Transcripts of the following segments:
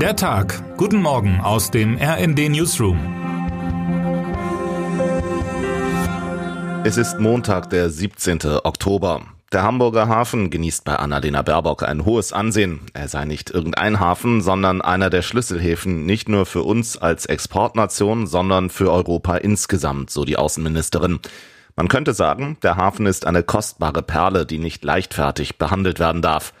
Der Tag. Guten Morgen aus dem RND Newsroom. Es ist Montag, der 17. Oktober. Der Hamburger Hafen genießt bei Annalena Baerbock ein hohes Ansehen. Er sei nicht irgendein Hafen, sondern einer der Schlüsselhäfen nicht nur für uns als Exportnation, sondern für Europa insgesamt, so die Außenministerin. Man könnte sagen, der Hafen ist eine kostbare Perle, die nicht leichtfertig behandelt werden darf.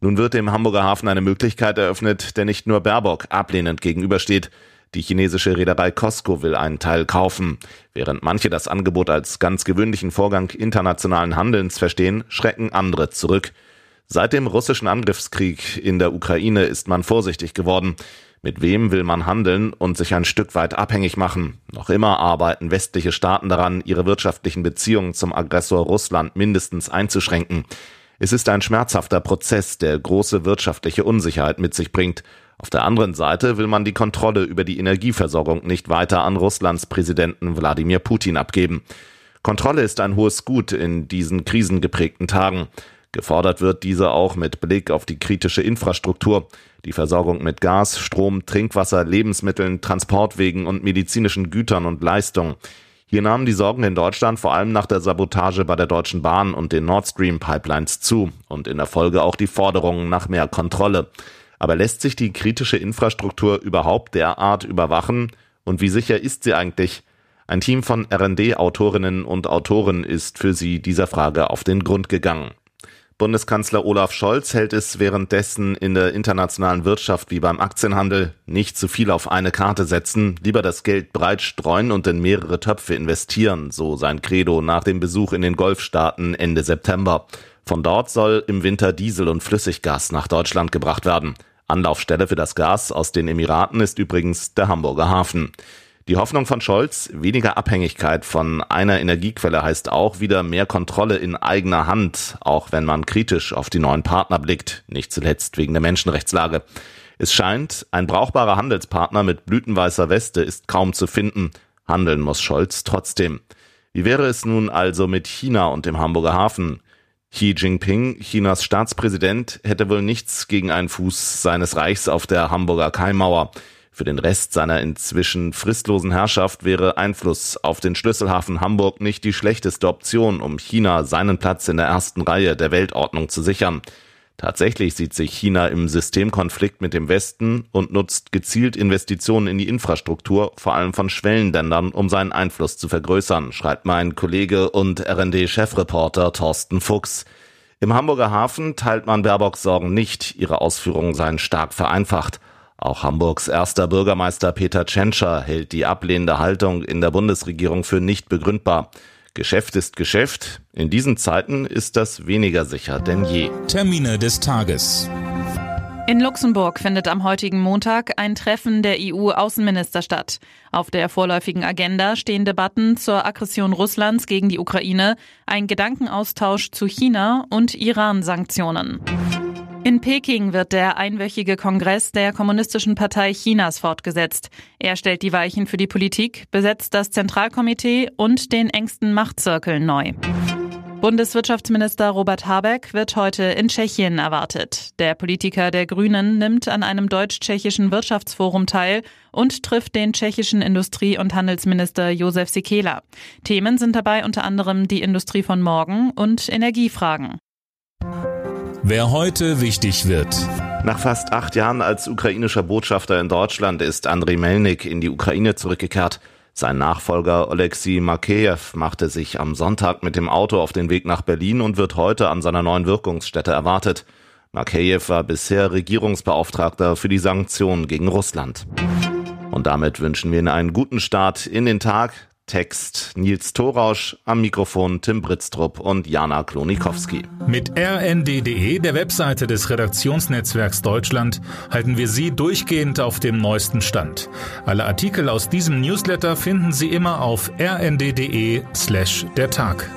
Nun wird dem Hamburger Hafen eine Möglichkeit eröffnet, der nicht nur Baerbock ablehnend gegenübersteht. Die chinesische Reederei Costco will einen Teil kaufen. Während manche das Angebot als ganz gewöhnlichen Vorgang internationalen Handelns verstehen, schrecken andere zurück. Seit dem russischen Angriffskrieg in der Ukraine ist man vorsichtig geworden. Mit wem will man handeln und sich ein Stück weit abhängig machen? Noch immer arbeiten westliche Staaten daran, ihre wirtschaftlichen Beziehungen zum Aggressor Russland mindestens einzuschränken. Es ist ein schmerzhafter Prozess, der große wirtschaftliche Unsicherheit mit sich bringt. Auf der anderen Seite will man die Kontrolle über die Energieversorgung nicht weiter an Russlands Präsidenten Wladimir Putin abgeben. Kontrolle ist ein hohes Gut in diesen krisengeprägten Tagen. Gefordert wird diese auch mit Blick auf die kritische Infrastruktur, die Versorgung mit Gas, Strom, Trinkwasser, Lebensmitteln, Transportwegen und medizinischen Gütern und Leistungen. Hier nahmen die Sorgen in Deutschland vor allem nach der Sabotage bei der Deutschen Bahn und den Nord Stream Pipelines zu und in der Folge auch die Forderungen nach mehr Kontrolle. Aber lässt sich die kritische Infrastruktur überhaupt derart überwachen? Und wie sicher ist sie eigentlich? Ein Team von RD-Autorinnen und Autoren ist für sie dieser Frage auf den Grund gegangen. Bundeskanzler Olaf Scholz hält es währenddessen in der internationalen Wirtschaft wie beim Aktienhandel nicht zu viel auf eine Karte setzen, lieber das Geld breit streuen und in mehrere Töpfe investieren, so sein Credo nach dem Besuch in den Golfstaaten Ende September. Von dort soll im Winter Diesel und Flüssiggas nach Deutschland gebracht werden. Anlaufstelle für das Gas aus den Emiraten ist übrigens der Hamburger Hafen. Die Hoffnung von Scholz, weniger Abhängigkeit von einer Energiequelle heißt auch wieder mehr Kontrolle in eigener Hand, auch wenn man kritisch auf die neuen Partner blickt, nicht zuletzt wegen der Menschenrechtslage. Es scheint, ein brauchbarer Handelspartner mit blütenweißer Weste ist kaum zu finden. Handeln muss Scholz trotzdem. Wie wäre es nun also mit China und dem Hamburger Hafen? Xi Jinping, Chinas Staatspräsident, hätte wohl nichts gegen einen Fuß seines Reichs auf der Hamburger Kaimauer. Für den Rest seiner inzwischen fristlosen Herrschaft wäre Einfluss auf den Schlüsselhafen Hamburg nicht die schlechteste Option, um China seinen Platz in der ersten Reihe der Weltordnung zu sichern. Tatsächlich sieht sich China im Systemkonflikt mit dem Westen und nutzt gezielt Investitionen in die Infrastruktur, vor allem von Schwellenländern, um seinen Einfluss zu vergrößern, schreibt mein Kollege und RD-Chefreporter Thorsten Fuchs. Im Hamburger Hafen teilt man Baerbocks Sorgen nicht, ihre Ausführungen seien stark vereinfacht. Auch Hamburgs erster Bürgermeister Peter Tschentscher hält die ablehnende Haltung in der Bundesregierung für nicht begründbar. Geschäft ist Geschäft. In diesen Zeiten ist das weniger sicher denn je. Termine des Tages. In Luxemburg findet am heutigen Montag ein Treffen der EU-Außenminister statt. Auf der vorläufigen Agenda stehen Debatten zur Aggression Russlands gegen die Ukraine, ein Gedankenaustausch zu China und Iran-Sanktionen. In Peking wird der einwöchige Kongress der Kommunistischen Partei Chinas fortgesetzt. Er stellt die Weichen für die Politik, besetzt das Zentralkomitee und den engsten Machtzirkel neu. Bundeswirtschaftsminister Robert Habeck wird heute in Tschechien erwartet. Der Politiker der Grünen nimmt an einem deutsch-tschechischen Wirtschaftsforum teil und trifft den tschechischen Industrie- und Handelsminister Josef Sikela. Themen sind dabei unter anderem die Industrie von morgen und Energiefragen. Wer heute wichtig wird. Nach fast acht Jahren als ukrainischer Botschafter in Deutschland ist Andriy Melnik in die Ukraine zurückgekehrt. Sein Nachfolger Oleksiy Makeyev machte sich am Sonntag mit dem Auto auf den Weg nach Berlin und wird heute an seiner neuen Wirkungsstätte erwartet. Makeyev war bisher Regierungsbeauftragter für die Sanktionen gegen Russland. Und damit wünschen wir Ihnen einen guten Start in den Tag. Text Nils Thorausch, am Mikrofon Tim Britztrup und Jana Klonikowski. Mit rnd.de, der Webseite des Redaktionsnetzwerks Deutschland, halten wir Sie durchgehend auf dem neuesten Stand. Alle Artikel aus diesem Newsletter finden Sie immer auf rnd.de slash der Tag.